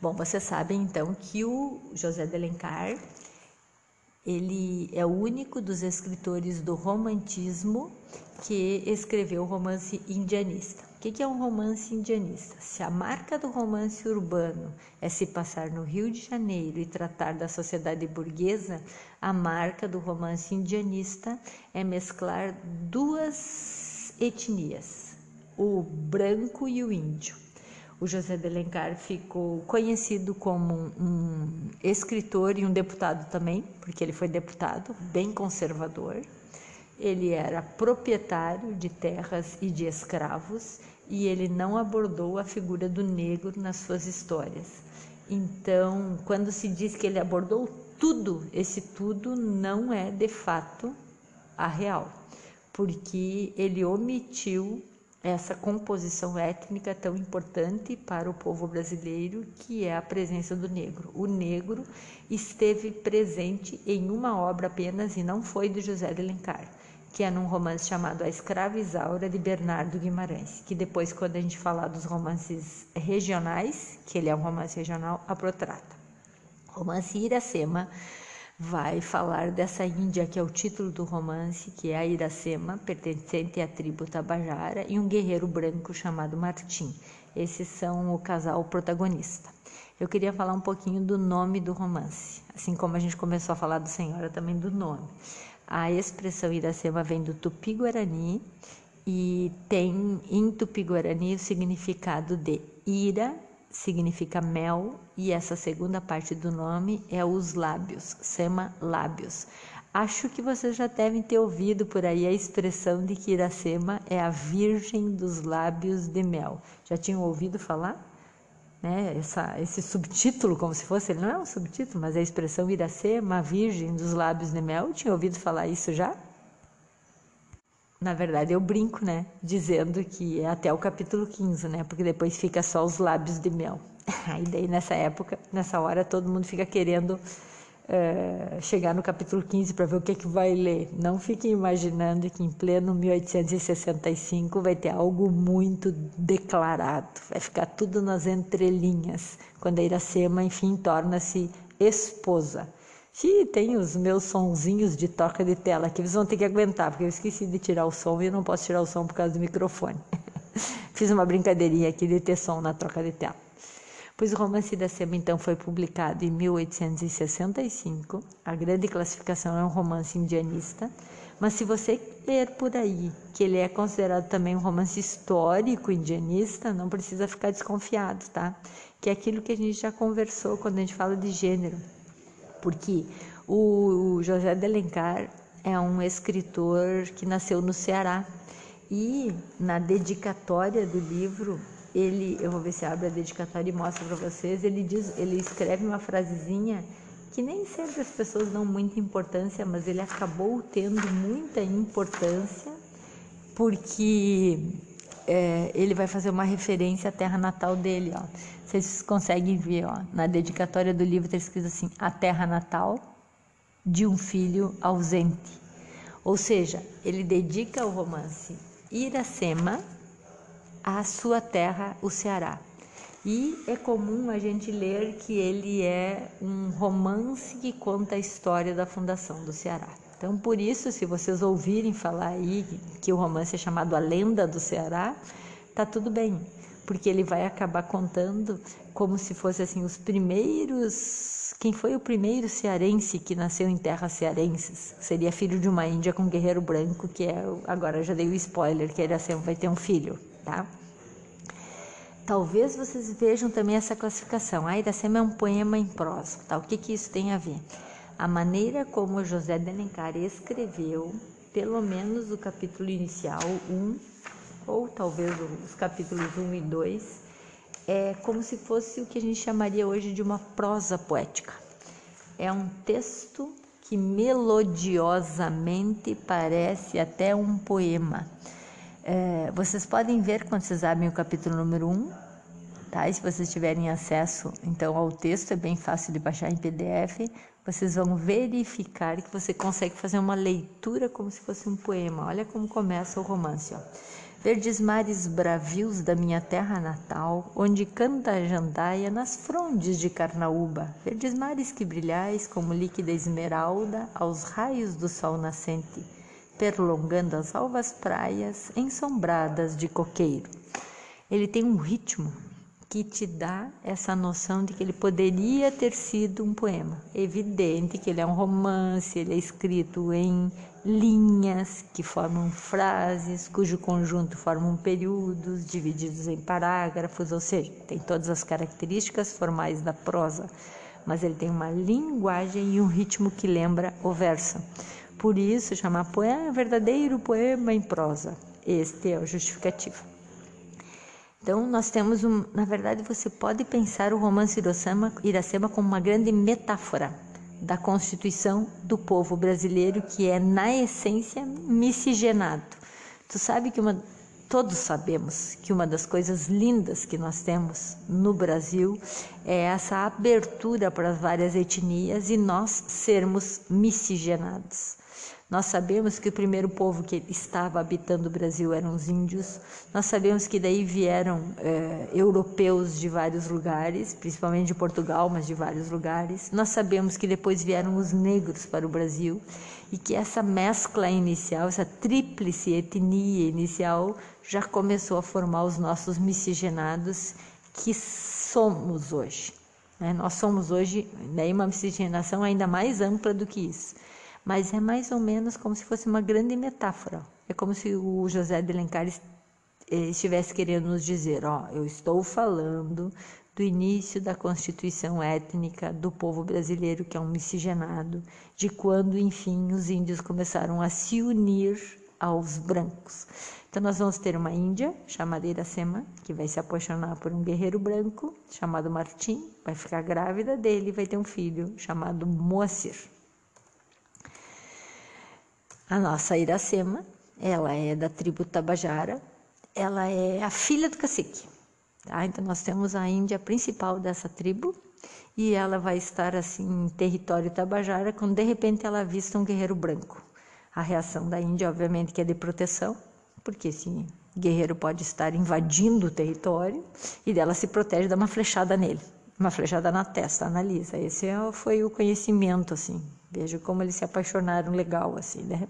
Bom, vocês sabem então que o José de Alencar ele é o único dos escritores do romantismo que escreveu o romance indianista. O que é um romance indianista? Se a marca do romance urbano é se passar no Rio de Janeiro e tratar da sociedade burguesa, a marca do romance indianista é mesclar duas etnias, o branco e o índio. O José de Alencar ficou conhecido como um escritor e um deputado também, porque ele foi deputado, bem conservador. Ele era proprietário de terras e de escravos e ele não abordou a figura do negro nas suas histórias. Então, quando se diz que ele abordou tudo, esse tudo não é de fato a real, porque ele omitiu essa composição étnica tão importante para o povo brasileiro, que é a presença do negro. O negro esteve presente em uma obra apenas e não foi de José de Alencar, que é num romance chamado A Escrava Isaura de Bernardo Guimarães, que depois, quando a gente falar dos romances regionais, que ele é um romance regional, a protrata. Romance Iracema vai falar dessa Índia, que é o título do romance, que é a Iracema, pertencente à tribo Tabajara, e um guerreiro branco chamado Martim. Esses são o casal protagonista. Eu queria falar um pouquinho do nome do romance, assim como a gente começou a falar do Senhora, também do nome. A expressão Iracema vem do tupi-guarani e tem em tupi-guarani o significado de ira significa mel e essa segunda parte do nome é os lábios, sema lábios. Acho que vocês já devem ter ouvido por aí a expressão de que Iracema é a virgem dos lábios de mel. Já tinham ouvido falar? Né? Essa, esse subtítulo, como se fosse, ele não é um subtítulo, mas é a expressão Iracema, a virgem dos lábios de mel. Tinha ouvido falar isso já? Na verdade, eu brinco, né? Dizendo que é até o capítulo 15, né? Porque depois fica só os lábios de mel. Aí daí nessa época, nessa hora, todo mundo fica querendo é, chegar no capítulo 15 para ver o que, que vai ler. Não fiquem imaginando que em pleno 1865 vai ter algo muito declarado. Vai ficar tudo nas entrelinhas. Quando a Iracema, enfim, torna-se esposa. E tem os meus sonzinhos de toca de tela que eles vão ter que aguentar, porque eu esqueci de tirar o som e eu não posso tirar o som por causa do microfone. Fiz uma brincadeirinha aqui de ter som na troca de tela. Pois o romance da Sema então foi publicado em 1865. A grande classificação é um romance indianista, mas se você ler por aí que ele é considerado também um romance histórico indianista, não precisa ficar desconfiado, tá? Que é aquilo que a gente já conversou quando a gente fala de gênero porque o José de Alencar é um escritor que nasceu no Ceará. E na dedicatória do livro ele, eu vou ver se abre a dedicatória e mostra para vocês, ele diz, ele escreve uma frasezinha que nem sempre as pessoas dão muita importância, mas ele acabou tendo muita importância porque é, ele vai fazer uma referência à terra natal dele, ó. Vocês conseguem ver, ó, na dedicatória do livro está escrito assim: a terra natal de um filho ausente. Ou seja, ele dedica o romance Iracema à sua terra, o Ceará. E é comum a gente ler que ele é um romance que conta a história da fundação do Ceará. Então, por isso, se vocês ouvirem falar aí que o romance é chamado A Lenda do Ceará, tá tudo bem, porque ele vai acabar contando como se fosse assim os primeiros, quem foi o primeiro cearense que nasceu em terras cearenses? Seria filho de uma índia com um guerreiro branco, que é agora já dei o spoiler que ele vai ter um filho, tá? Talvez vocês vejam também essa classificação. A Iracema é um poema em prosa, tá? O que que isso tem a ver? A maneira como José de Alencar escreveu, pelo menos o capítulo inicial 1, ou talvez os capítulos 1 e 2, é como se fosse o que a gente chamaria hoje de uma prosa poética. É um texto que melodiosamente parece até um poema. É, vocês podem ver quando vocês abrem o capítulo número 1, tá? E se vocês tiverem acesso então ao texto, é bem fácil de baixar em PDF vocês vão verificar que você consegue fazer uma leitura como se fosse um poema. Olha como começa o romance. Ó. verdes mares bravios da minha terra natal, onde canta a jandaia nas frondes de Carnaúba, verdes mares que brilhais como líquida esmeralda aos raios do sol nascente, perlongando as alvas praias ensombradas de coqueiro. Ele tem um ritmo que te dá essa noção de que ele poderia ter sido um poema. Evidente que ele é um romance, ele é escrito em linhas que formam frases, cujo conjunto formam períodos divididos em parágrafos, ou seja, tem todas as características formais da prosa, mas ele tem uma linguagem e um ritmo que lembra o verso. Por isso, chamar poema é verdadeiro poema em prosa. Este é o justificativo. Então, nós temos um. Na verdade, você pode pensar o romance Iracema, como uma grande metáfora da constituição do povo brasileiro, que é, na essência, miscigenado. Tu sabe que uma. Todos sabemos que uma das coisas lindas que nós temos no Brasil é essa abertura para as várias etnias e nós sermos miscigenados. Nós sabemos que o primeiro povo que estava habitando o Brasil eram os índios. Nós sabemos que daí vieram é, europeus de vários lugares, principalmente de Portugal, mas de vários lugares. Nós sabemos que depois vieram os negros para o Brasil e que essa mescla inicial, essa tríplice etnia inicial, já começou a formar os nossos miscigenados que somos hoje. Né? Nós somos hoje né, uma miscigenação ainda mais ampla do que isso mas é mais ou menos como se fosse uma grande metáfora. É como se o José de Alencar eh, estivesse querendo nos dizer: ó, eu estou falando do início da constituição étnica do povo brasileiro, que é um miscigenado, de quando, enfim, os índios começaram a se unir aos brancos. Então, nós vamos ter uma índia chamada Iracema, que vai se apaixonar por um guerreiro branco chamado Martim, vai ficar grávida dele e vai ter um filho chamado Moacir. A nossa Iracema, ela é da tribo Tabajara, ela é a filha do cacique. Tá? Então nós temos a Índia principal dessa tribo e ela vai estar assim em território Tabajara quando de repente ela avista um guerreiro branco. A reação da Índia, obviamente, que é de proteção, porque esse guerreiro pode estar invadindo o território e dela se protege, dá uma flechada nele, uma flechada na testa, analisa. Esse é foi o conhecimento assim Veja como eles se apaixonaram legal, assim, né?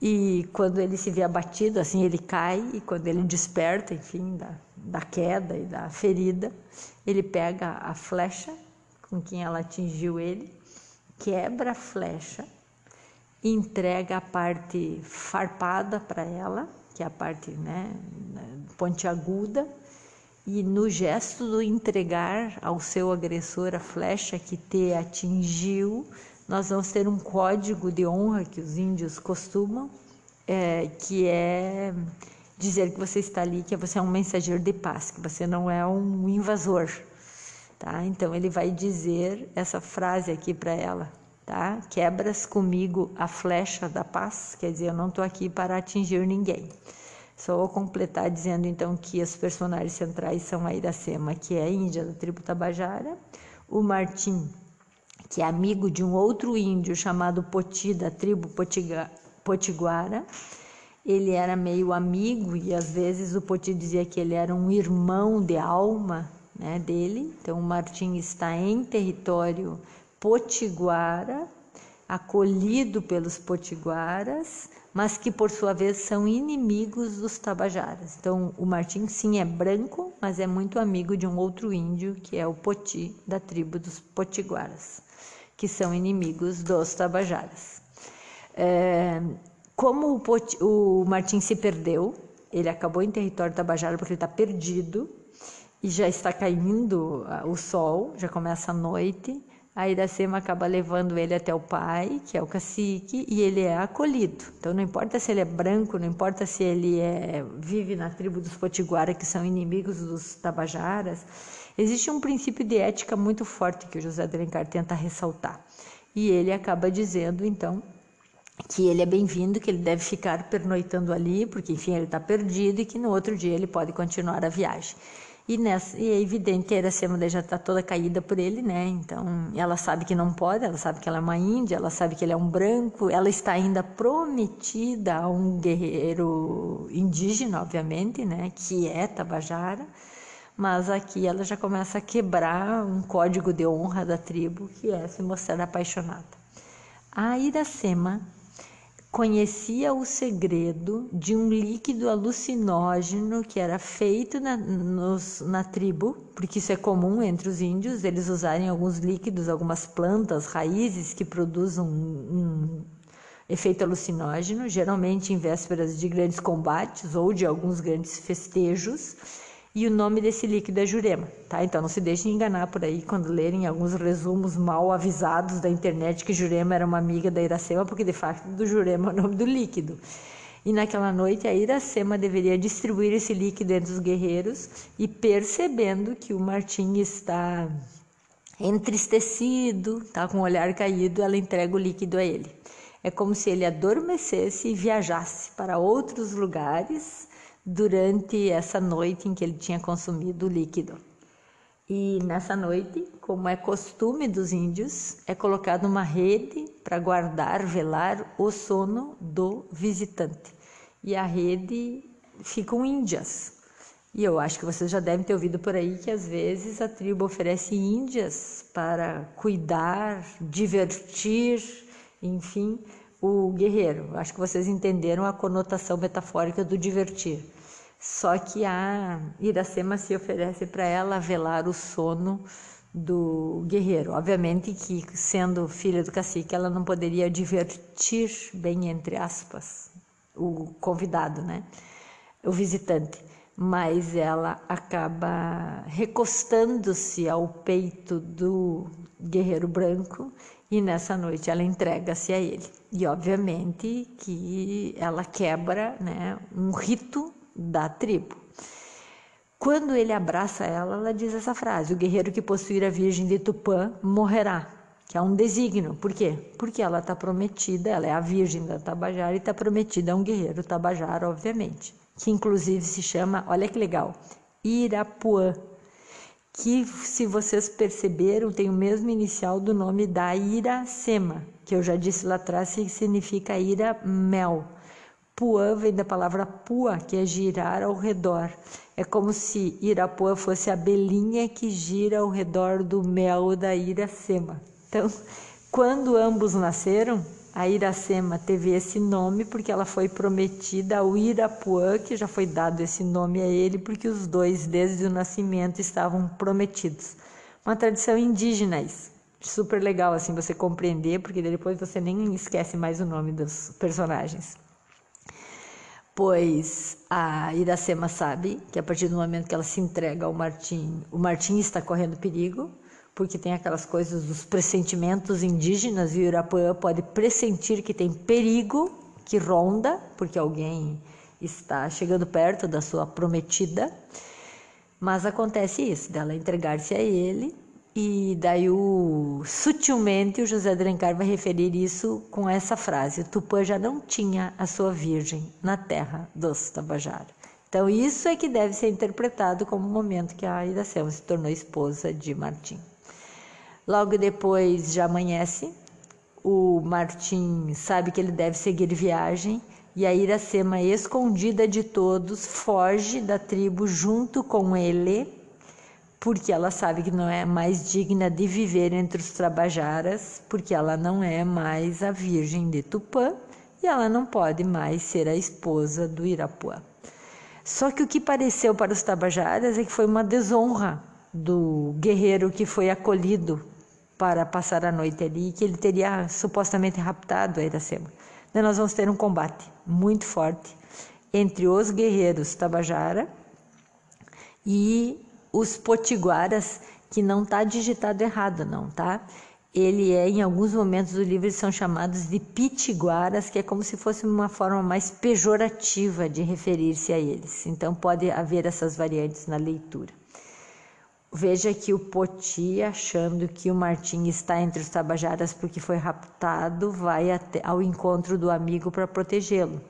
E quando ele se vê abatido, assim, ele cai, e quando ele desperta, enfim, da, da queda e da ferida, ele pega a flecha com quem ela atingiu ele, quebra a flecha, entrega a parte farpada para ela, que é a parte né, pontiaguda, e no gesto do entregar ao seu agressor a flecha que te atingiu, nós vamos ter um código de honra que os índios costumam, é, que é dizer que você está ali, que você é um mensageiro de paz, que você não é um invasor. Tá? Então ele vai dizer essa frase aqui para ela, tá? Quebras comigo a flecha da paz, quer dizer, eu não estou aqui para atingir ninguém. Só vou completar dizendo então que os personagens centrais são a Iracema, que é índia da tribo Tabajara, o Martim, que é amigo de um outro índio chamado Poti, da tribo Potiga, Potiguara. Ele era meio amigo e às vezes o Poti dizia que ele era um irmão de alma né, dele. Então, o Martim está em território potiguara, acolhido pelos potiguaras, mas que por sua vez são inimigos dos tabajaras. Então, o Martim sim é branco, mas é muito amigo de um outro índio que é o Poti, da tribo dos potiguaras que são inimigos dos tabajaras. É, como o, Pot, o Martim se perdeu, ele acabou em território tabajara porque ele está perdido e já está caindo o sol, já começa a noite. A Iracema acaba levando ele até o pai, que é o cacique, e ele é acolhido. Então não importa se ele é branco, não importa se ele é, vive na tribo dos Potiguara, que são inimigos dos Tabajaras, Existe um princípio de ética muito forte que o José Alencar tenta ressaltar. E ele acaba dizendo, então, que ele é bem-vindo, que ele deve ficar pernoitando ali, porque, enfim, ele está perdido e que no outro dia ele pode continuar a viagem. E, nessa, e é evidente que a Iracema já está toda caída por ele, né? Então, ela sabe que não pode, ela sabe que ela é uma índia, ela sabe que ele é um branco, ela está ainda prometida a um guerreiro indígena, obviamente, né? Que é Tabajara. Mas aqui ela já começa a quebrar um código de honra da tribo, que é se mostrar apaixonada. A Iracema conhecia o segredo de um líquido alucinógeno que era feito na, nos, na tribo, porque isso é comum entre os índios, eles usarem alguns líquidos, algumas plantas, raízes que produzem um, um efeito alucinógeno, geralmente em vésperas de grandes combates ou de alguns grandes festejos e o nome desse líquido é Jurema, tá? Então não se deixem enganar por aí quando lerem alguns resumos mal avisados da internet que Jurema era uma amiga da Iracema, porque de fato do Jurema é o nome do líquido. E naquela noite a Iracema deveria distribuir esse líquido entre os guerreiros e percebendo que o Martim está entristecido, tá com o olhar caído, ela entrega o líquido a ele. É como se ele adormecesse e viajasse para outros lugares durante essa noite em que ele tinha consumido o líquido. E nessa noite, como é costume dos índios, é colocada uma rede para guardar, velar o sono do visitante. E a rede ficam índias. E eu acho que vocês já devem ter ouvido por aí que às vezes a tribo oferece índias para cuidar, divertir, enfim, o guerreiro. Acho que vocês entenderam a conotação metafórica do divertir. Só que a Iracema se oferece para ela velar o sono do guerreiro. Obviamente que, sendo filha do cacique, ela não poderia divertir, bem entre aspas, o convidado, né? O visitante. Mas ela acaba recostando-se ao peito do guerreiro branco e nessa noite ela entrega-se a ele. E obviamente que ela quebra né, um rito da tribo. Quando ele abraça ela, ela diz essa frase: O guerreiro que possuir a Virgem de Tupã morrerá. Que é um desígnio. Por quê? Porque ela está prometida, ela é a Virgem da Tabajara e está prometida a um guerreiro Tabajara, obviamente. Que inclusive se chama, olha que legal, Irapuã que, se vocês perceberam, tem o mesmo inicial do nome da Iracema, que eu já disse lá atrás que significa ira mel. Puã vem da palavra pua, que é girar ao redor. É como se Irapuã fosse a abelhinha que gira ao redor do mel da Iracema. Então, quando ambos nasceram, a Iracema teve esse nome porque ela foi prometida ao Irapuã, que já foi dado esse nome a ele, porque os dois, desde o nascimento, estavam prometidos. Uma tradição indígena isso. Super legal assim você compreender, porque depois você nem esquece mais o nome dos personagens. Pois a Iracema sabe que a partir do momento que ela se entrega ao Martim, o Martim está correndo perigo, porque tem aquelas coisas dos pressentimentos indígenas e o Irapuã pode pressentir que tem perigo que ronda, porque alguém está chegando perto da sua prometida. Mas acontece isso, dela entregar-se a ele, e daí o, sutilmente o José de Alencar vai referir isso com essa frase: Tupã já não tinha a sua virgem na terra dos Tabajara. Então isso é que deve ser interpretado como o momento que a Iracema se tornou esposa de Martim. Logo depois já amanhece, o Martim sabe que ele deve seguir viagem e a Iracema, escondida de todos, foge da tribo junto com ele, porque ela sabe que não é mais digna de viver entre os Trabajaras, porque ela não é mais a Virgem de Tupã e ela não pode mais ser a esposa do Irapuã. Só que o que pareceu para os Tabajaras é que foi uma desonra do guerreiro que foi acolhido para passar a noite ali, que ele teria supostamente raptado a Iracema. Então nós vamos ter um combate muito forte entre os guerreiros Tabajara e os potiguaras, que não está digitado errado, não, tá? Ele é, em alguns momentos do livro, são chamados de pitiguaras, que é como se fosse uma forma mais pejorativa de referir-se a eles. Então, pode haver essas variantes na leitura. Veja que o Poti, achando que o Martim está entre os Tabajaras porque foi raptado, vai ao encontro do amigo para protegê-lo.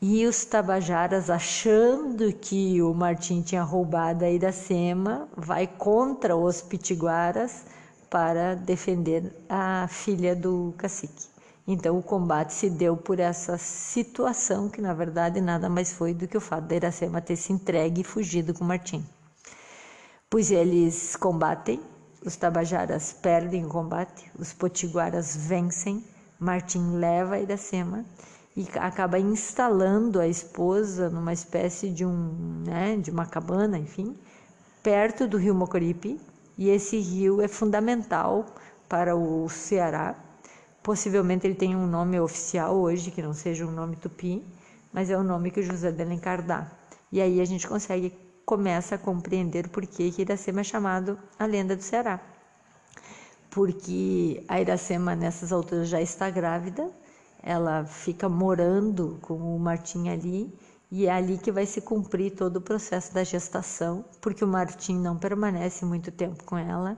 E os tabajaras, achando que o Martim tinha roubado a Iracema, vai contra os pitiguaras para defender a filha do cacique. Então o combate se deu por essa situação que na verdade nada mais foi do que o fato da Iracema ter se entregue e fugido com Martim. Pois eles combatem, os tabajaras perdem o combate, os potiguaras vencem, Martim leva Iracema e acaba instalando a esposa numa espécie de um, né, de uma cabana, enfim, perto do rio Mocoripe, e esse rio é fundamental para o Ceará. Possivelmente ele tem um nome oficial hoje, que não seja um nome tupi, mas é o nome que José de Alencar dá. E aí a gente consegue, começa a compreender por que, Iracema é chamado a lenda do Ceará. Porque a Iracema nessas alturas já está grávida, ela fica morando com o Martim ali e é ali que vai se cumprir todo o processo da gestação, porque o Martim não permanece muito tempo com ela,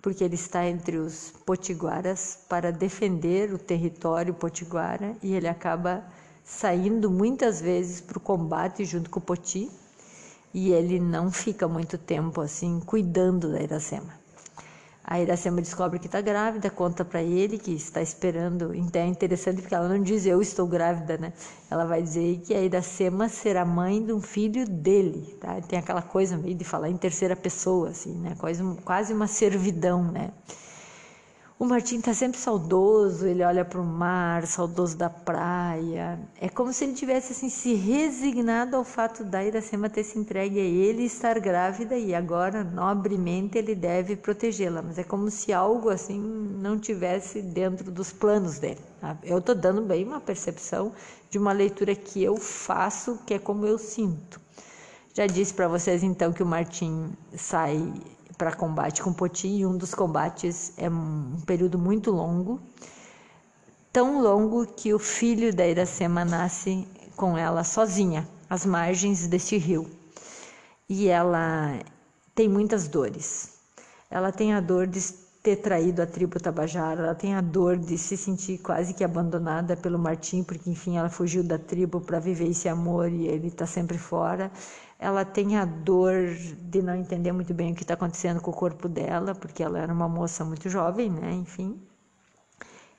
porque ele está entre os potiguaras para defender o território potiguara e ele acaba saindo muitas vezes para o combate junto com o Poti e ele não fica muito tempo assim cuidando da Iracema. A Iracema descobre que está grávida, conta para ele que está esperando. Então é interessante porque ela não diz eu estou grávida, né? Ela vai dizer que a Iracema será mãe de um filho dele, tá? Tem aquela coisa meio de falar em terceira pessoa, assim, né? Quase, quase uma servidão, né? O Martim está sempre saudoso, ele olha para o mar, saudoso da praia. É como se ele tivesse assim se resignado ao fato da Iracema ter se entregue a ele estar grávida e agora nobremente ele deve protegê-la. Mas é como se algo assim não tivesse dentro dos planos dele. Tá? Eu estou dando bem uma percepção de uma leitura que eu faço, que é como eu sinto. Já disse para vocês então que o Martim sai para combate com Poti e um dos combates é um período muito longo, tão longo que o filho da Iracema nasce com ela sozinha, às margens deste rio. E ela tem muitas dores. Ela tem a dor de ter traído a tribo Tabajara, ela tem a dor de se sentir quase que abandonada pelo Martim, porque enfim ela fugiu da tribo para viver esse amor e ele está sempre fora ela tem a dor de não entender muito bem o que está acontecendo com o corpo dela, porque ela era uma moça muito jovem, né? Enfim.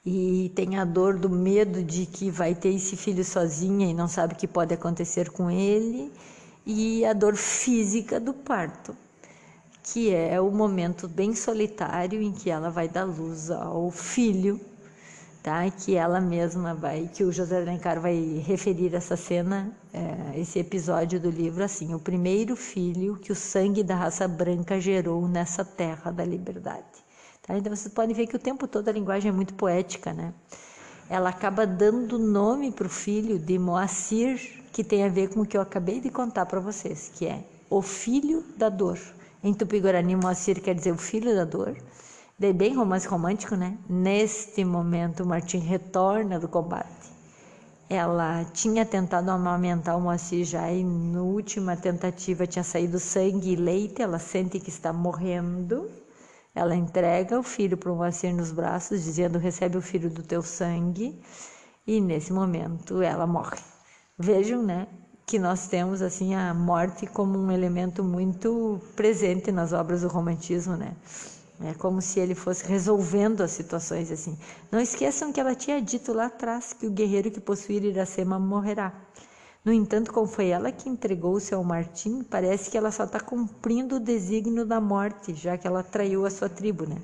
E tem a dor do medo de que vai ter esse filho sozinha e não sabe o que pode acontecer com ele, e a dor física do parto, que é o momento bem solitário em que ela vai dar luz ao filho tá? Que ela mesma vai, que o José Alencar vai referir essa cena, é, esse episódio do livro assim: o primeiro filho que o sangue da raça branca gerou nessa terra da liberdade. Tá? Então vocês podem ver que o tempo todo a linguagem é muito poética, né? Ela acaba dando nome para o filho de Moacir, que tem a ver com o que eu acabei de contar para vocês, que é o filho da dor. Em Tupi-Guarani, Moacir quer dizer o filho da dor. Daí bem romance romântico, né? Neste momento, Martim retorna do combate. Ela tinha tentado amamentar o Moacir já e na última tentativa tinha saído sangue e leite. Ela sente que está morrendo. Ela entrega o filho para o Moacir nos braços, dizendo: Recebe o filho do teu sangue. E nesse momento ela morre. Vejam, né? Que nós temos assim a morte como um elemento muito presente nas obras do romantismo, né? É como se ele fosse resolvendo as situações assim. Não esqueçam que ela tinha dito lá atrás que o guerreiro que possuir Iracema morrerá. No entanto, como foi ela que entregou-se ao Martim, parece que ela só está cumprindo o desígnio da morte, já que ela traiu a sua tribo, né?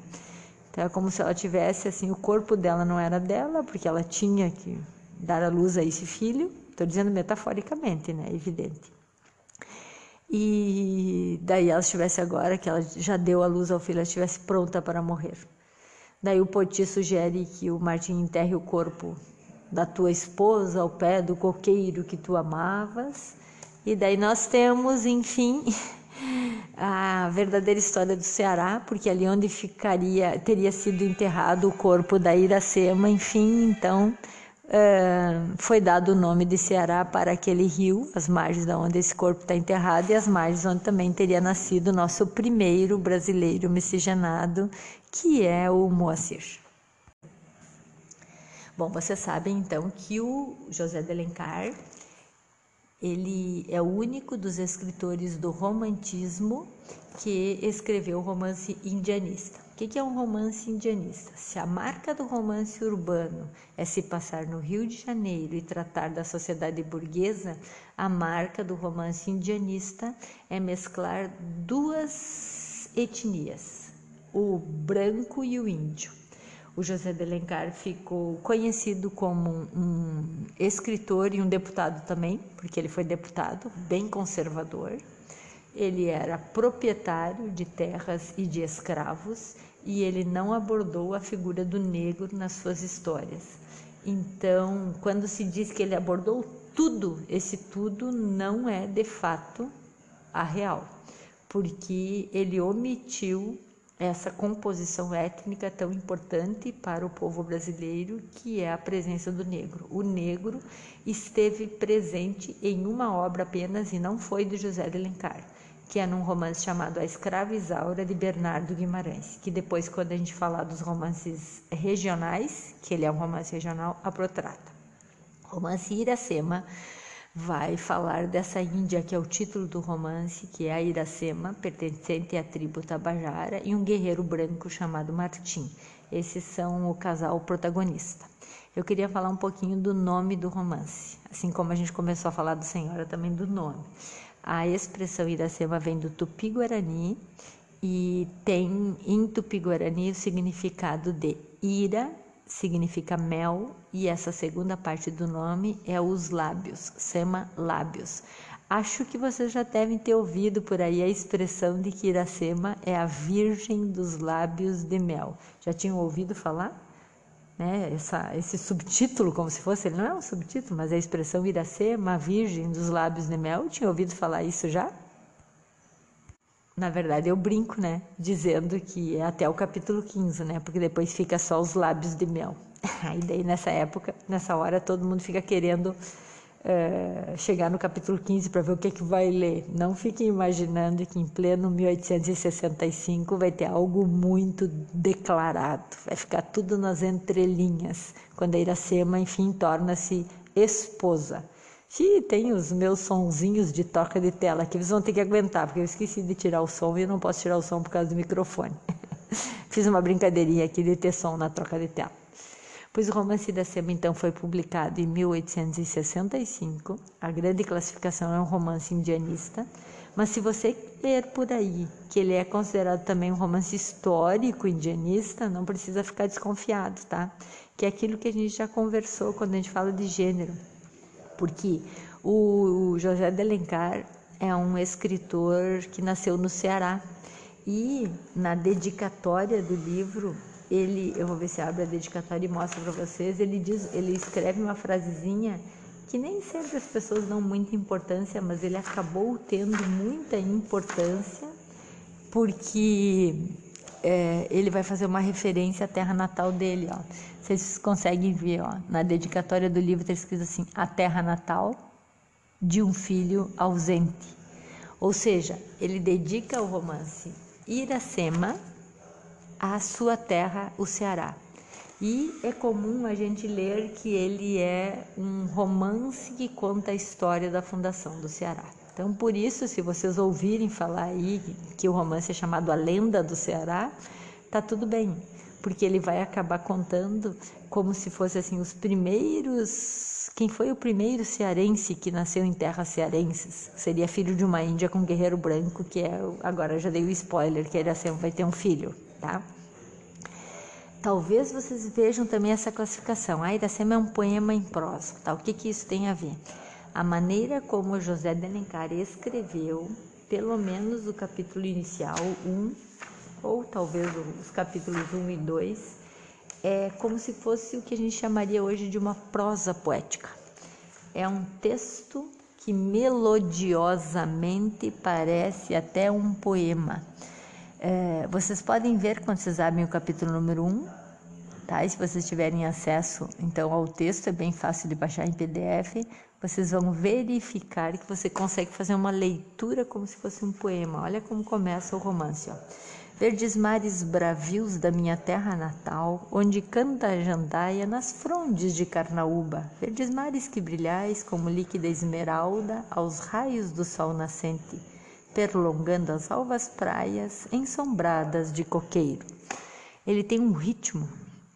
Então é como se ela tivesse assim, o corpo dela não era dela, porque ela tinha que dar à luz a esse filho. Estou dizendo metaforicamente, né? Evidente. E daí ela estivesse agora, que ela já deu a luz ao filho, ela estivesse pronta para morrer. Daí o Poti sugere que o Martim enterre o corpo da tua esposa ao pé do coqueiro que tu amavas. E daí nós temos, enfim, a verdadeira história do Ceará, porque ali onde ficaria, teria sido enterrado o corpo da Iracema, enfim, então Uh, foi dado o nome de Ceará para aquele rio, as margens de onde esse corpo está enterrado e as margens onde também teria nascido o nosso primeiro brasileiro miscigenado, que é o Moacir. Bom, vocês sabem então que o José de Alencar Ele é o único dos escritores do romantismo que escreveu o romance indianista. O que é um romance indianista? Se a marca do romance urbano é se passar no Rio de Janeiro e tratar da sociedade burguesa, a marca do romance indianista é mesclar duas etnias, o branco e o índio. O José de Alencar ficou conhecido como um escritor e um deputado também, porque ele foi deputado, bem conservador. Ele era proprietário de terras e de escravos e ele não abordou a figura do negro nas suas histórias. Então, quando se diz que ele abordou tudo, esse tudo não é de fato a real, porque ele omitiu essa composição étnica tão importante para o povo brasileiro, que é a presença do negro. O negro esteve presente em uma obra apenas e não foi de José de Alencar, que é num romance chamado A Escrava Isaura de Bernardo Guimarães, que depois, quando a gente falar dos romances regionais, que ele é um romance regional, a protrata. Romance Iracema vai falar dessa Índia, que é o título do romance, que é a Iracema, pertencente à tribo Tabajara, e um guerreiro branco chamado Martim. Esses são o casal protagonista. Eu queria falar um pouquinho do nome do romance, assim como a gente começou a falar do Senhora, também do nome. A expressão Iracema vem do tupi-guarani e tem em tupi-guarani o significado de ira, significa mel e essa segunda parte do nome é os lábios, sema lábios. Acho que vocês já devem ter ouvido por aí a expressão de que Iracema é a virgem dos lábios de mel. Já tinham ouvido falar? Né? Essa, esse subtítulo, como se fosse, ele não é um subtítulo, mas é a expressão Iracema, virgem dos lábios de mel. Tinha ouvido falar isso já? Na verdade, eu brinco, né? Dizendo que é até o capítulo 15, né? Porque depois fica só os lábios de mel. Aí daí nessa época, nessa hora, todo mundo fica querendo é, chegar no capítulo 15 para ver o que, que vai ler. Não fiquem imaginando que em pleno 1865 vai ter algo muito declarado. Vai ficar tudo nas entrelinhas. Quando a Iracema, enfim, torna-se esposa. E tem os meus sonzinhos de toca de tela que eles vão ter que aguentar, porque eu esqueci de tirar o som e eu não posso tirar o som por causa do microfone. Fiz uma brincadeirinha aqui de ter som na troca de tela. Pois o romance da Sema então foi publicado em 1865. A grande classificação é um romance indianista, mas se você ler por aí que ele é considerado também um romance histórico indianista, não precisa ficar desconfiado, tá? Que é aquilo que a gente já conversou quando a gente fala de gênero porque o José de Alencar é um escritor que nasceu no Ceará e na dedicatória do livro ele, eu vou ver se abre a dedicatória e mostra para vocês, ele diz, ele escreve uma frasezinha que nem sempre as pessoas dão muita importância, mas ele acabou tendo muita importância porque é, ele vai fazer uma referência à terra natal dele, ó. Vocês conseguem ver, ó, na dedicatória do livro está escrito assim: a terra natal de um filho ausente. Ou seja, ele dedica o romance Iracema à sua terra, o Ceará. E é comum a gente ler que ele é um romance que conta a história da fundação do Ceará. Então, por isso, se vocês ouvirem falar aí que o romance é chamado A Lenda do Ceará, tá tudo bem, porque ele vai acabar contando como se fosse assim os primeiros, quem foi o primeiro cearense que nasceu em terras cearenses? Seria filho de uma índia com um guerreiro branco, que é agora já dei o spoiler que ele vai ter um filho, tá? Talvez vocês vejam também essa classificação. A Iracema é um poema em prosa, tá? O que que isso tem a ver? A maneira como José de Alencar escreveu, pelo menos o capítulo inicial 1, ou talvez os capítulos 1 e 2, é como se fosse o que a gente chamaria hoje de uma prosa poética. É um texto que melodiosamente parece até um poema. É, vocês podem ver quando vocês abrem o capítulo número 1, tá? E se vocês tiverem acesso então ao texto, é bem fácil de baixar em PDF vocês vão verificar que você consegue fazer uma leitura como se fosse um poema. Olha como começa o romance. Ó. Verdes mares bravios da minha terra natal, onde canta a jandaia nas frondes de Carnaúba. Verdes mares que brilhais como líquida esmeralda aos raios do sol nascente, perlongando as alvas praias ensombradas de coqueiro. Ele tem um ritmo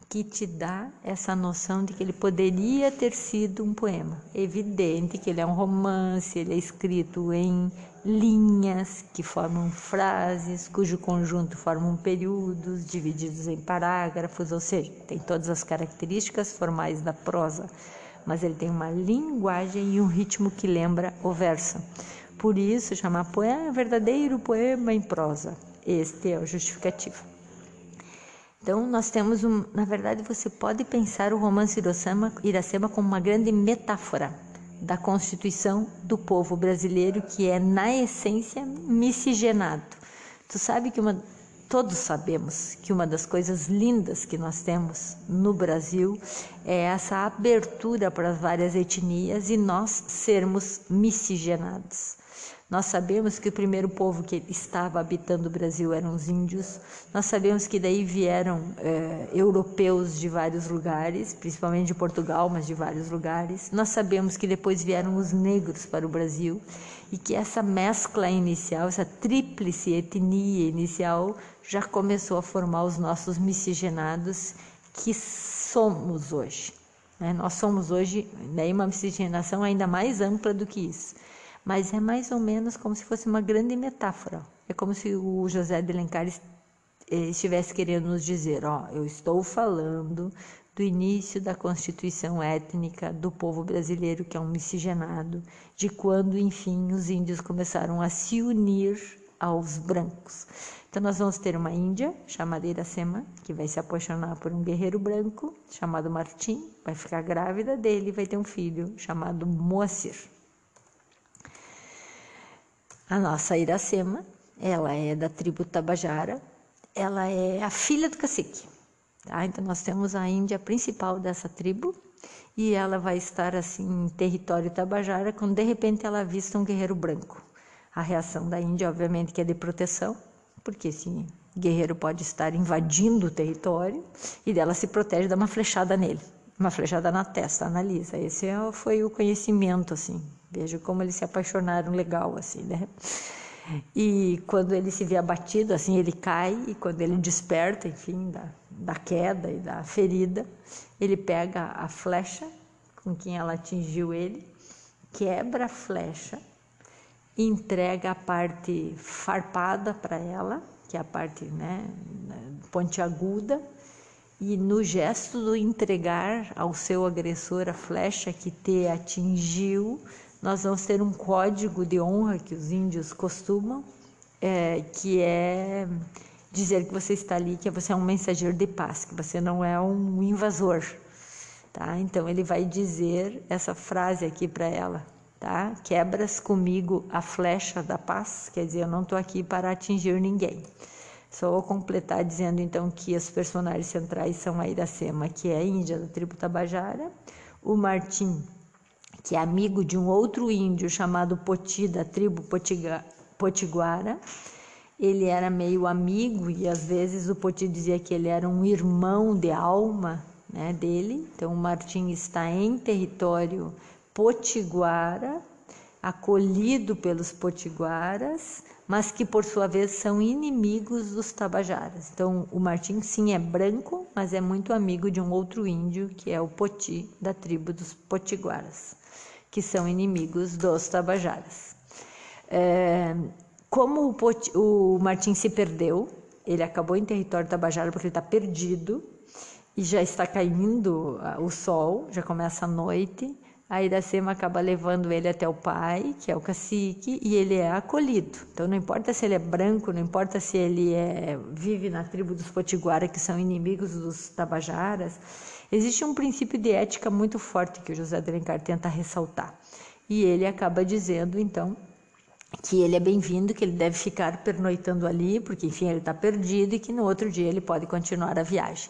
que te dá essa noção de que ele poderia ter sido um poema. Evidente que ele é um romance, ele é escrito em linhas que formam frases, cujo conjunto formam períodos divididos em parágrafos, ou seja, tem todas as características formais da prosa, mas ele tem uma linguagem e um ritmo que lembra o verso. Por isso, chamar poema verdadeiro poema em prosa. Este é o justificativo. Então, nós temos um, na verdade, você pode pensar o romance Iracema, Iracema como uma grande metáfora da constituição do povo brasileiro, que é na essência miscigenado. Tu sabe que uma todos sabemos que uma das coisas lindas que nós temos no Brasil é essa abertura para as várias etnias e nós sermos miscigenados. Nós sabemos que o primeiro povo que estava habitando o Brasil eram os índios. Nós sabemos que daí vieram é, europeus de vários lugares, principalmente de Portugal, mas de vários lugares. Nós sabemos que depois vieram os negros para o Brasil e que essa mescla inicial, essa tríplice etnia inicial, já começou a formar os nossos miscigenados que somos hoje. Né? Nós somos hoje né, uma miscigenação ainda mais ampla do que isso mas é mais ou menos como se fosse uma grande metáfora. É como se o José de Alencar eh, estivesse querendo nos dizer: ó, eu estou falando do início da constituição étnica do povo brasileiro, que é um miscigenado, de quando, enfim, os índios começaram a se unir aos brancos. Então, nós vamos ter uma índia chamada Iracema, que vai se apaixonar por um guerreiro branco chamado Martim, vai ficar grávida dele e vai ter um filho chamado Moacir. A nossa Iracema, ela é da tribo Tabajara, ela é a filha do cacique. Tá? Então nós temos a Índia principal dessa tribo e ela vai estar assim em território Tabajara quando de repente ela avista um guerreiro branco. A reação da Índia, obviamente, que é de proteção, porque esse guerreiro pode estar invadindo o território e dela se protege, dá uma flechada nele, uma flechada na testa, analisa. Esse é foi o conhecimento assim Veja como eles se apaixonaram legal, assim, né? E quando ele se vê abatido, assim, ele cai, e quando ele desperta, enfim, da, da queda e da ferida, ele pega a flecha com quem ela atingiu ele, quebra a flecha, entrega a parte farpada para ela, que é a parte né, pontiaguda, e no gesto do entregar ao seu agressor a flecha que te atingiu, nós vamos ter um código de honra que os índios costumam, é, que é dizer que você está ali, que você é um mensageiro de paz, que você não é um invasor, tá? Então ele vai dizer essa frase aqui para ela, tá? Quebras comigo a flecha da paz, quer dizer, eu não estou aqui para atingir ninguém. Só vou completar dizendo então que os personagens centrais são a Iracema, que é a índia da tribo Tabajara, o Martim, que é amigo de um outro índio chamado Poti, da tribo Potiga, Potiguara. Ele era meio amigo e às vezes o Poti dizia que ele era um irmão de alma né, dele. Então o Martim está em território potiguara, acolhido pelos potiguaras, mas que por sua vez são inimigos dos tabajaras. Então o Martim sim é branco, mas é muito amigo de um outro índio que é o Poti da tribo dos potiguaras que são inimigos dos tabajaras. É, como o, Pot, o Martim se perdeu, ele acabou em território tabajara porque ele está perdido e já está caindo o sol, já começa a noite. A Iracema acaba levando ele até o pai, que é o cacique, e ele é acolhido. Então não importa se ele é branco, não importa se ele é, vive na tribo dos Potiguara, que são inimigos dos Tabajaras, Existe um princípio de ética muito forte que o José de Alencar tenta ressaltar. E ele acaba dizendo, então, que ele é bem-vindo, que ele deve ficar pernoitando ali, porque, enfim, ele está perdido e que no outro dia ele pode continuar a viagem.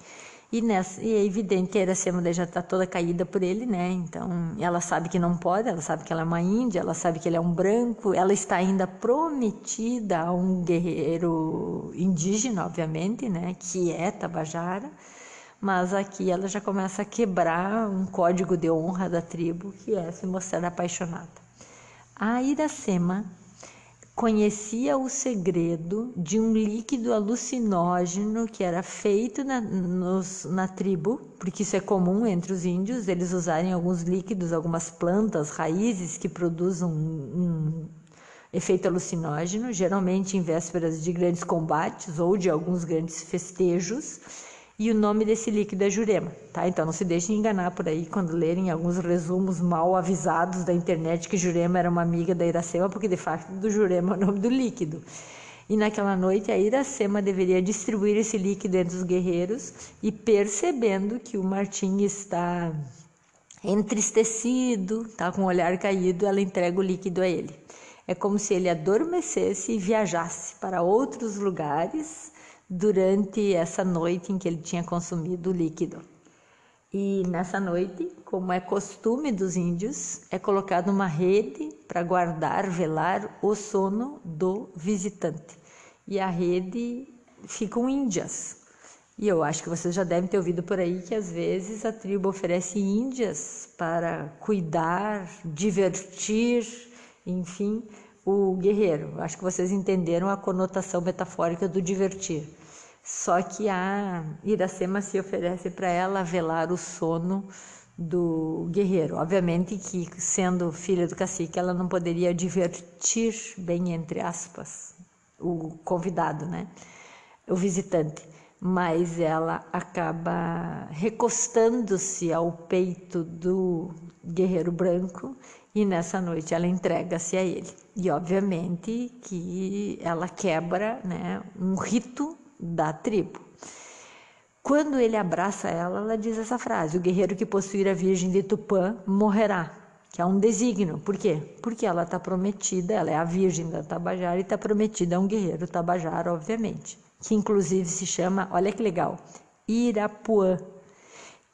E, nessa, e é evidente que a Iracema já está toda caída por ele, né? Então ela sabe que não pode, ela sabe que ela é uma índia, ela sabe que ele é um branco, ela está ainda prometida a um guerreiro indígena, obviamente, né? Que é Tabajara. Mas aqui ela já começa a quebrar um código de honra da tribo, que é se mostrar apaixonada. A Iracema conhecia o segredo de um líquido alucinógeno que era feito na, nos, na tribo, porque isso é comum entre os índios, eles usarem alguns líquidos, algumas plantas, raízes que produzem um, um efeito alucinógeno, geralmente em vésperas de grandes combates ou de alguns grandes festejos e o nome desse líquido é jurema, tá? Então não se deixem enganar por aí quando lerem alguns resumos mal avisados da internet que jurema era uma amiga da Iracema, porque de fato do jurema é o nome do líquido. E naquela noite a Iracema deveria distribuir esse líquido entre os guerreiros e percebendo que o Martim está entristecido, tá com o olhar caído, ela entrega o líquido a ele. É como se ele adormecesse e viajasse para outros lugares durante essa noite em que ele tinha consumido o líquido. E nessa noite, como é costume dos índios, é colocada uma rede para guardar, velar o sono do visitante. E a rede ficam índias. E eu acho que vocês já devem ter ouvido por aí que às vezes a tribo oferece índias para cuidar, divertir, enfim, o guerreiro. Acho que vocês entenderam a conotação metafórica do divertir. Só que a Iracema se oferece para ela velar o sono do guerreiro. Obviamente que, sendo filha do cacique, ela não poderia divertir, bem entre aspas, o convidado, né? O visitante. Mas ela acaba recostando-se ao peito do guerreiro branco e nessa noite ela entrega-se a ele. E obviamente que ela quebra né, um rito da tribo. Quando ele abraça ela, ela diz essa frase: O guerreiro que possuir a Virgem de Tupã morrerá, que é um desígnio. Por quê? Porque ela está prometida, ela é a Virgem da Tabajara e está prometida a um guerreiro Tabajara, obviamente, que inclusive se chama, olha que legal, Irapuã,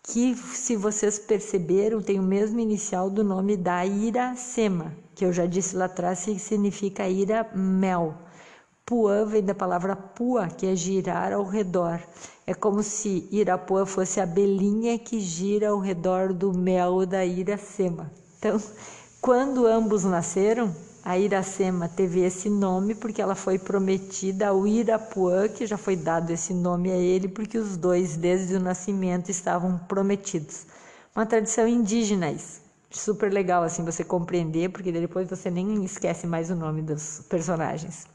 que, se vocês perceberam, tem o mesmo inicial do nome da Iracema, que eu já disse lá atrás que significa ira mel. Puã vem da palavra pua, que é girar ao redor. É como se Irapuã fosse a belinha que gira ao redor do mel da Iracema. Então, quando ambos nasceram, a Iracema teve esse nome porque ela foi prometida ao Irapuã, que já foi dado esse nome a ele, porque os dois, desde o nascimento, estavam prometidos. Uma tradição indígena isso. Super legal assim você compreender, porque depois você nem esquece mais o nome dos personagens.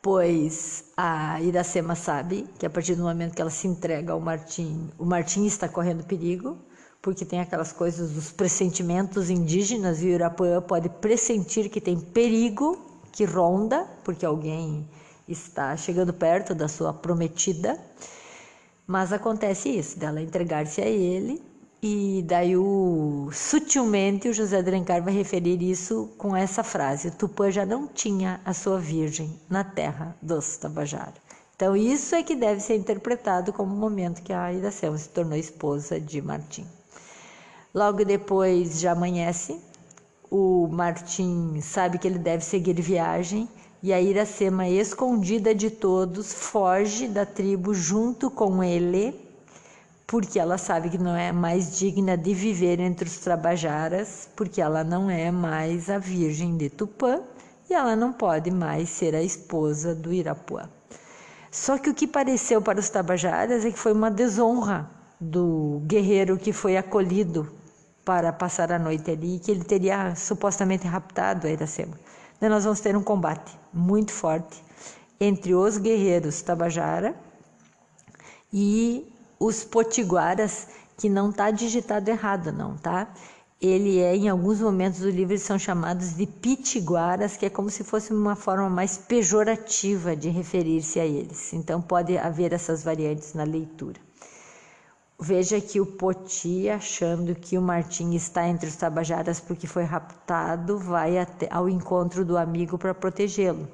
Pois a Iracema sabe que a partir do momento que ela se entrega ao Martim, o Martim está correndo perigo, porque tem aquelas coisas dos pressentimentos indígenas e o Irapuã pode pressentir que tem perigo que ronda, porque alguém está chegando perto da sua prometida. Mas acontece isso, dela entregar-se a ele, e daí o, sutilmente o José de Alencar vai referir isso com essa frase: Tupã já não tinha a sua virgem na terra dos Tabajara. Então isso é que deve ser interpretado como o momento que a Iracema se tornou esposa de Martim. Logo depois já amanhece, o Martim sabe que ele deve seguir viagem e a Iracema, escondida de todos, foge da tribo junto com ele, porque ela sabe que não é mais digna de viver entre os Trabajaras, porque ela não é mais a Virgem de Tupã e ela não pode mais ser a esposa do Irapuã. Só que o que pareceu para os Tabajaras é que foi uma desonra do guerreiro que foi acolhido para passar a noite ali, que ele teria supostamente raptado a Iracema. Então nós vamos ter um combate muito forte entre os guerreiros Tabajara e os potiguaras, que não está digitado errado, não, tá? Ele é, em alguns momentos do livro, são chamados de pitiguaras, que é como se fosse uma forma mais pejorativa de referir-se a eles. Então, pode haver essas variantes na leitura. Veja que o Poti, achando que o Martim está entre os tabajaras porque foi raptado, vai ao encontro do amigo para protegê-lo.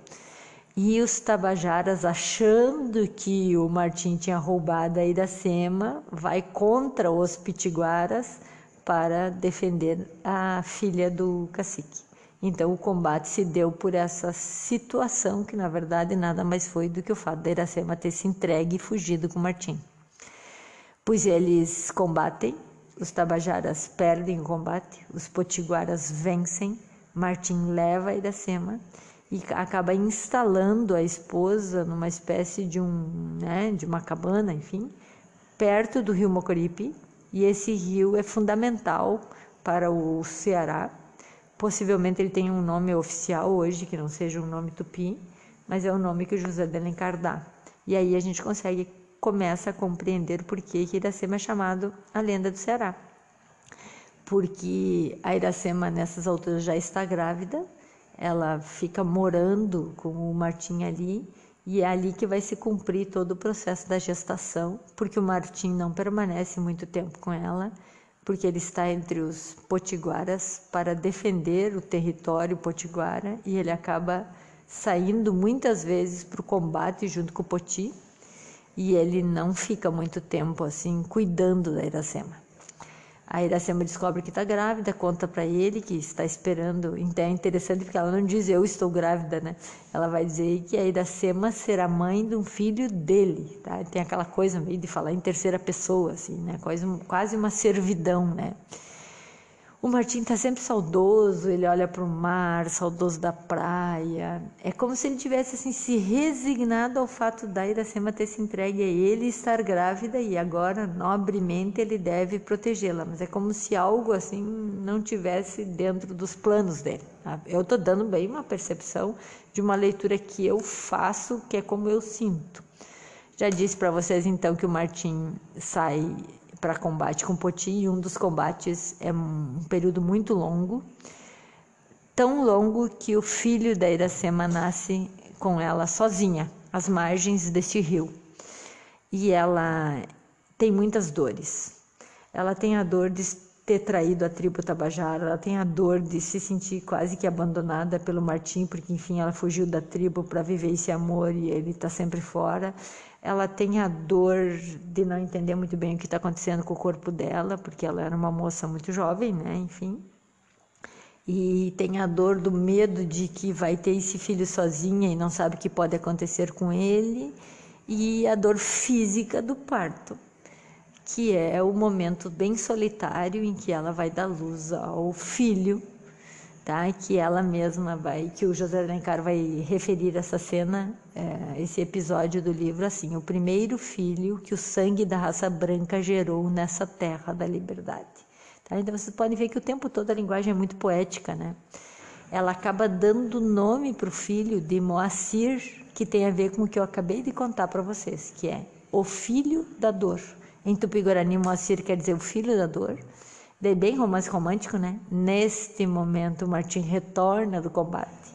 E os tabajaras, achando que o Martim tinha roubado a Iracema, vai contra os pitiguaras para defender a filha do cacique. Então o combate se deu por essa situação que na verdade nada mais foi do que o fato da Iracema ter se entregue e fugido com Martim. Pois eles combatem, os tabajaras perdem o combate, os potiguaras vencem, Martim leva a Iracema e acaba instalando a esposa numa espécie de um, né, de uma cabana, enfim, perto do rio Mocoripe, e esse rio é fundamental para o Ceará. Possivelmente ele tem um nome oficial hoje que não seja um nome tupi, mas é o nome que o José de Alencar dá. E aí a gente consegue começa a compreender por que Iracema é chamado a lenda do Ceará. Porque a Iracema nessas alturas já está grávida ela fica morando com o Martim ali e é ali que vai se cumprir todo o processo da gestação, porque o Martim não permanece muito tempo com ela, porque ele está entre os potiguaras para defender o território potiguara e ele acaba saindo muitas vezes para o combate junto com o Poti e ele não fica muito tempo assim cuidando da Iracema. A Iracema descobre que está grávida, conta para ele que está esperando. Então é interessante porque ela não diz eu estou grávida, né? Ela vai dizer que a Iracema será mãe de um filho dele, tá? Tem aquela coisa meio de falar em terceira pessoa, assim, né? Quase, quase uma servidão, né? O Martim está sempre saudoso, ele olha para o mar, saudoso da praia. É como se ele tivesse assim se resignado ao fato da Iracema ter se entregue a ele estar grávida e agora nobremente ele deve protegê-la. Mas é como se algo assim não tivesse dentro dos planos dele. Tá? Eu estou dando bem uma percepção de uma leitura que eu faço, que é como eu sinto. Já disse para vocês então que o Martim sai para combate com Poti e um dos combates é um período muito longo, tão longo que o filho da Iracema nasce com ela sozinha, às margens deste rio. E ela tem muitas dores. Ela tem a dor de ter traído a tribo Tabajara, ela tem a dor de se sentir quase que abandonada pelo Martim, porque enfim ela fugiu da tribo para viver esse amor e ele está sempre fora ela tem a dor de não entender muito bem o que está acontecendo com o corpo dela, porque ela era uma moça muito jovem, né? Enfim. E tem a dor do medo de que vai ter esse filho sozinha e não sabe o que pode acontecer com ele, e a dor física do parto, que é o momento bem solitário em que ela vai dar luz ao filho tá? Que ela mesma vai, que o José Alencar vai referir essa cena, é, esse episódio do livro assim: o primeiro filho que o sangue da raça branca gerou nessa terra da liberdade. Tá? Então vocês podem ver que o tempo todo a linguagem é muito poética, né? Ela acaba dando nome para o filho de Moacir, que tem a ver com o que eu acabei de contar para vocês, que é o filho da dor. Em Tupi-Guarani, Moacir quer dizer o filho da dor bem romance romântico, né? Neste momento, Martim retorna do combate.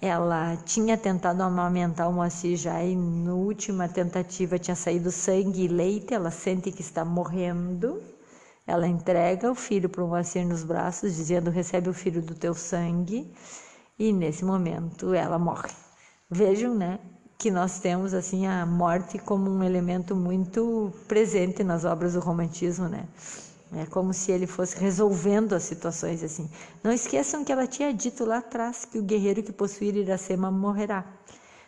Ela tinha tentado amamentar o Moacir já e na última tentativa tinha saído sangue e leite. Ela sente que está morrendo. Ela entrega o filho para o Moacir nos braços, dizendo: Recebe o filho do teu sangue. E nesse momento ela morre. Vejam, né? Que nós temos assim a morte como um elemento muito presente nas obras do romantismo, né? É como se ele fosse resolvendo as situações assim. Não esqueçam que ela tinha dito lá atrás que o guerreiro que possuir Iracema morrerá.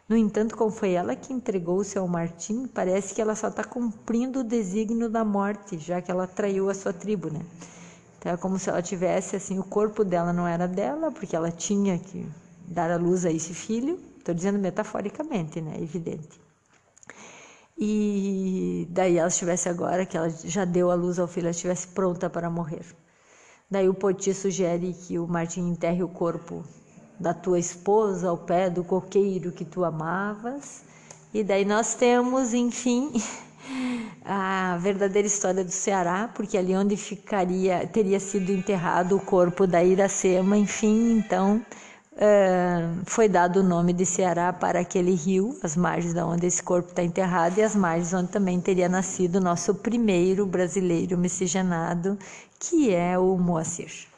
No entanto, como foi ela que entregou-se ao Martim, parece que ela só está cumprindo o desígnio da morte, já que ela traiu a sua tribo, né? Então é como se ela tivesse assim, o corpo dela não era dela, porque ela tinha que dar à luz a esse filho. Estou dizendo metaforicamente, né? Evidente. E daí ela estivesse agora, que ela já deu a luz ao filho, ela estivesse pronta para morrer. Daí o Poti sugere que o Martim enterre o corpo da tua esposa ao pé do coqueiro que tu amavas. E daí nós temos, enfim, a verdadeira história do Ceará, porque ali onde ficaria teria sido enterrado o corpo da Iracema, enfim, então Foi dado o nome de Ceará para aquele rio, as margens da onde esse corpo está enterrado e as margens onde também teria nascido o nosso primeiro brasileiro miscigenado, que é o Moacir.